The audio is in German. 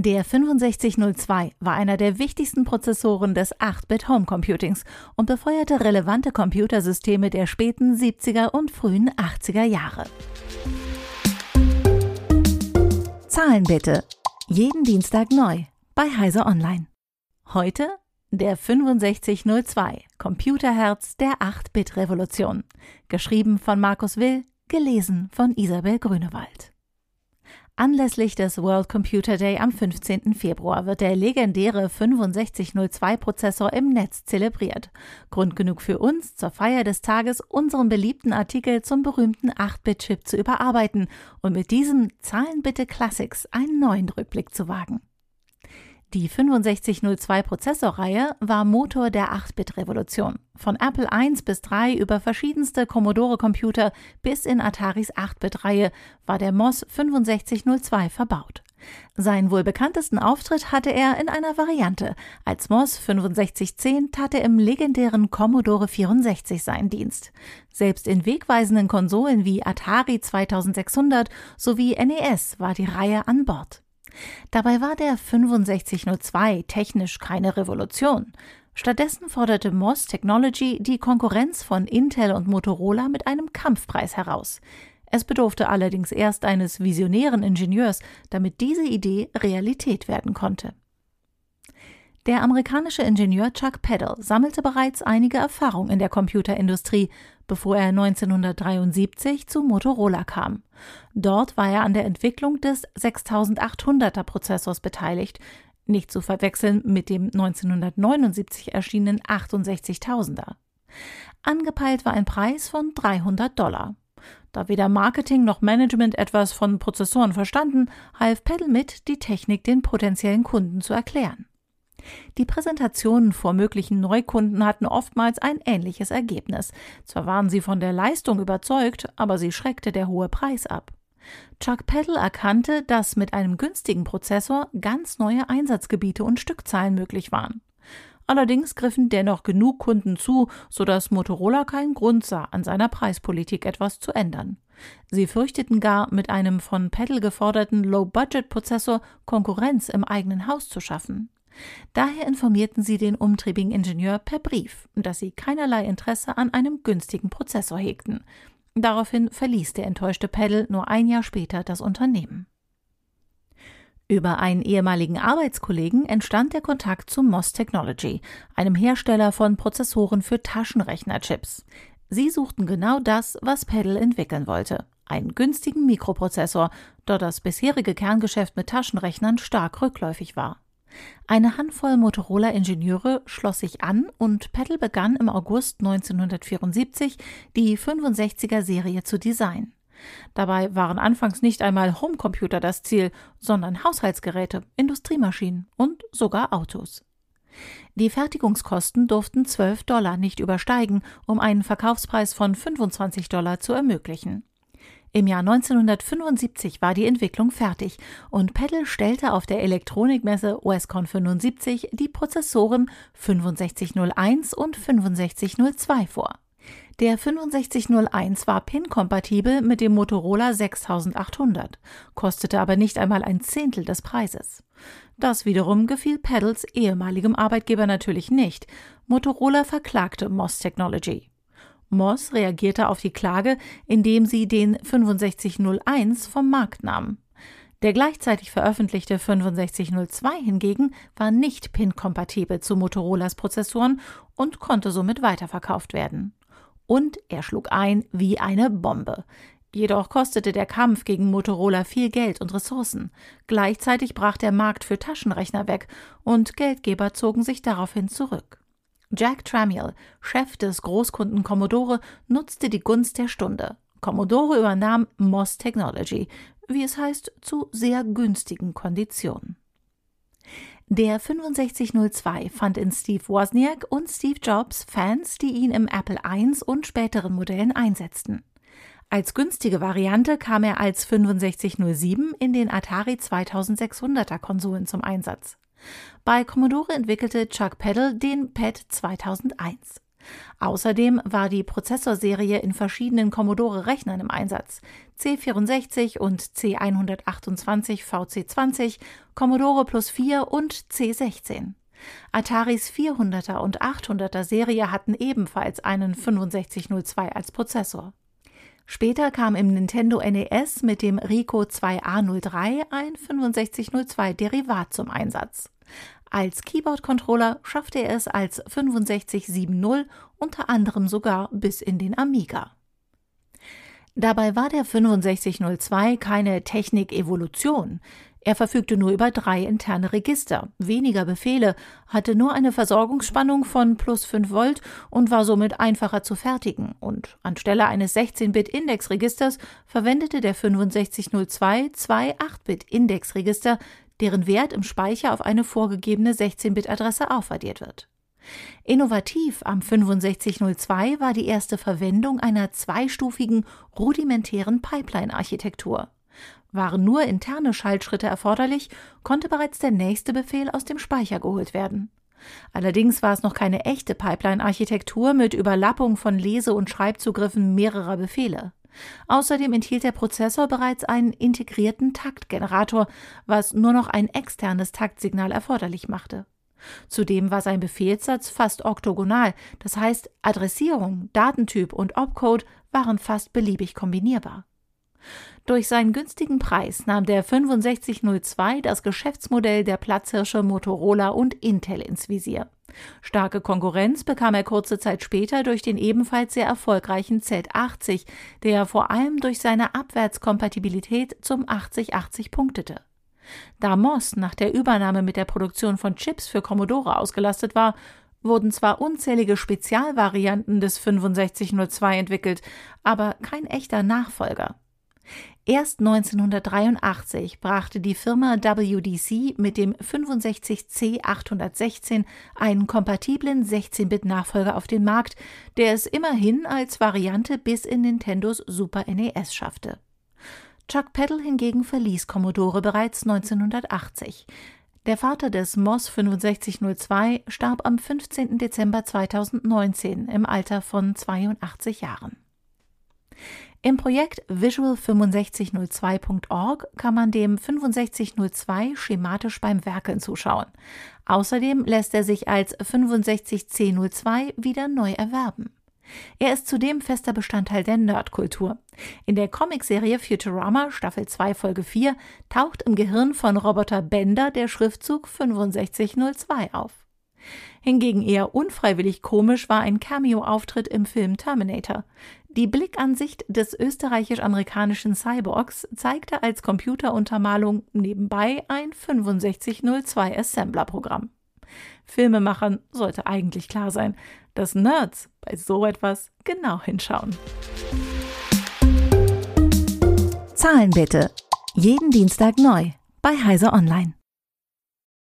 Der 6502 war einer der wichtigsten Prozessoren des 8-Bit Home Computings und befeuerte relevante Computersysteme der späten 70er und frühen 80er Jahre. Zahlen bitte. Jeden Dienstag neu bei Heise Online. Heute der 6502, Computerherz der 8-Bit-Revolution. Geschrieben von Markus Will, gelesen von Isabel Grünewald. Anlässlich des World Computer Day am 15. Februar wird der legendäre 6502-Prozessor im Netz zelebriert. Grund genug für uns, zur Feier des Tages unseren beliebten Artikel zum berühmten 8-Bit-Chip zu überarbeiten und mit diesem Zahlen bitte Classics einen neuen Rückblick zu wagen. Die 6502 Prozessorreihe war Motor der 8-Bit-Revolution. Von Apple I bis III über verschiedenste Commodore-Computer bis in Ataris 8-Bit-Reihe war der MOS 6502 verbaut. Seinen wohl bekanntesten Auftritt hatte er in einer Variante. Als MOS 6510 tat er im legendären Commodore 64 seinen Dienst. Selbst in wegweisenden Konsolen wie Atari 2600 sowie NES war die Reihe an Bord. Dabei war der 6502 technisch keine Revolution. Stattdessen forderte MOS Technology die Konkurrenz von Intel und Motorola mit einem Kampfpreis heraus. Es bedurfte allerdings erst eines visionären Ingenieurs, damit diese Idee Realität werden konnte. Der amerikanische Ingenieur Chuck Peddle sammelte bereits einige Erfahrung in der Computerindustrie, bevor er 1973 zu Motorola kam. Dort war er an der Entwicklung des 6800er Prozessors beteiligt, nicht zu verwechseln mit dem 1979 erschienenen 68000er. Angepeilt war ein Preis von 300 Dollar. Da weder Marketing noch Management etwas von Prozessoren verstanden, half Peddle mit, die Technik den potenziellen Kunden zu erklären. Die Präsentationen vor möglichen Neukunden hatten oftmals ein ähnliches Ergebnis. Zwar waren sie von der Leistung überzeugt, aber sie schreckte der hohe Preis ab. Chuck Peddle erkannte, dass mit einem günstigen Prozessor ganz neue Einsatzgebiete und Stückzahlen möglich waren. Allerdings griffen dennoch genug Kunden zu, sodass Motorola keinen Grund sah, an seiner Preispolitik etwas zu ändern. Sie fürchteten gar, mit einem von Peddle geforderten Low-Budget-Prozessor Konkurrenz im eigenen Haus zu schaffen. Daher informierten sie den umtriebigen Ingenieur per Brief, dass sie keinerlei Interesse an einem günstigen Prozessor hegten. Daraufhin verließ der enttäuschte Peddle nur ein Jahr später das Unternehmen. Über einen ehemaligen Arbeitskollegen entstand der Kontakt zu MOS Technology, einem Hersteller von Prozessoren für Taschenrechnerchips. Sie suchten genau das, was Peddle entwickeln wollte, einen günstigen Mikroprozessor, da das bisherige Kerngeschäft mit Taschenrechnern stark rückläufig war. Eine Handvoll Motorola-Ingenieure schloss sich an und Peddle begann im August 1974 die 65er-Serie zu designen. Dabei waren anfangs nicht einmal Homecomputer das Ziel, sondern Haushaltsgeräte, Industriemaschinen und sogar Autos. Die Fertigungskosten durften 12 Dollar nicht übersteigen, um einen Verkaufspreis von 25 Dollar zu ermöglichen. Im Jahr 1975 war die Entwicklung fertig und Peddle stellte auf der Elektronikmesse OSCON 75 die Prozessoren 6501 und 6502 vor. Der 6501 war PIN-kompatibel mit dem Motorola 6800, kostete aber nicht einmal ein Zehntel des Preises. Das wiederum gefiel Peddles ehemaligem Arbeitgeber natürlich nicht. Motorola verklagte MOS Technology. Moss reagierte auf die Klage, indem sie den 6501 vom Markt nahm. Der gleichzeitig veröffentlichte 6502 hingegen war nicht PIN-kompatibel zu Motorolas Prozessoren und konnte somit weiterverkauft werden. Und er schlug ein wie eine Bombe. Jedoch kostete der Kampf gegen Motorola viel Geld und Ressourcen. Gleichzeitig brach der Markt für Taschenrechner weg und Geldgeber zogen sich daraufhin zurück. Jack Tramiel, Chef des Großkunden Commodore, nutzte die Gunst der Stunde. Commodore übernahm MOS Technology, wie es heißt, zu sehr günstigen Konditionen. Der 6502 fand in Steve Wozniak und Steve Jobs Fans, die ihn im Apple I und späteren Modellen einsetzten. Als günstige Variante kam er als 6507 in den Atari 2600er Konsolen zum Einsatz. Bei Commodore entwickelte Chuck Peddle den PET 2001. Außerdem war die Prozessorserie in verschiedenen Commodore-Rechnern im Einsatz. C64 und C128 VC20, Commodore Plus 4 und C16. Ataris 400er und 800er Serie hatten ebenfalls einen 6502 als Prozessor. Später kam im Nintendo NES mit dem Rico 2A03 ein 6502 Derivat zum Einsatz. Als Keyboard-Controller schaffte er es als 6570 unter anderem sogar bis in den Amiga. Dabei war der 6502 keine Technik-Evolution. Er verfügte nur über drei interne Register, weniger Befehle, hatte nur eine Versorgungsspannung von plus 5 Volt und war somit einfacher zu fertigen. Und anstelle eines 16-Bit-Indexregisters verwendete der 6502 zwei 8-Bit-Indexregister, deren Wert im Speicher auf eine vorgegebene 16-Bit-Adresse aufaddiert wird. Innovativ am 6502 war die erste Verwendung einer zweistufigen rudimentären Pipeline-Architektur. Waren nur interne Schaltschritte erforderlich, konnte bereits der nächste Befehl aus dem Speicher geholt werden. Allerdings war es noch keine echte Pipeline-Architektur mit Überlappung von Lese- und Schreibzugriffen mehrerer Befehle. Außerdem enthielt der Prozessor bereits einen integrierten Taktgenerator, was nur noch ein externes Taktsignal erforderlich machte. Zudem war sein Befehlssatz fast oktogonal, das heißt Adressierung, Datentyp und Opcode waren fast beliebig kombinierbar. Durch seinen günstigen Preis nahm der 6502 das Geschäftsmodell der Platzhirsche Motorola und Intel ins Visier. Starke Konkurrenz bekam er kurze Zeit später durch den ebenfalls sehr erfolgreichen Z80, der vor allem durch seine Abwärtskompatibilität zum 8080 punktete. Da MOS nach der Übernahme mit der Produktion von Chips für Commodore ausgelastet war, wurden zwar unzählige Spezialvarianten des 6502 entwickelt, aber kein echter Nachfolger. Erst 1983 brachte die Firma WDC mit dem 65C816 einen kompatiblen 16-Bit-Nachfolger auf den Markt, der es immerhin als Variante bis in Nintendos Super NES schaffte. Chuck Peddle hingegen verließ Commodore bereits 1980. Der Vater des MOS 6502 starb am 15. Dezember 2019 im Alter von 82 Jahren. Im Projekt visual6502.org kann man dem 6502 schematisch beim Werkeln zuschauen. Außerdem lässt er sich als 65C02 wieder neu erwerben. Er ist zudem fester Bestandteil der Nerdkultur. In der Comicserie Futurama Staffel 2 Folge 4 taucht im Gehirn von Roboter Bender der Schriftzug 6502 auf. Hingegen eher unfreiwillig komisch war ein Cameo-Auftritt im Film Terminator. Die Blickansicht des österreichisch-amerikanischen Cyborgs zeigte als Computeruntermalung nebenbei ein 6502 Assembler-Programm. Filmemachern sollte eigentlich klar sein, dass Nerds bei so etwas genau hinschauen. Zahlen bitte. Jeden Dienstag neu bei Heise Online.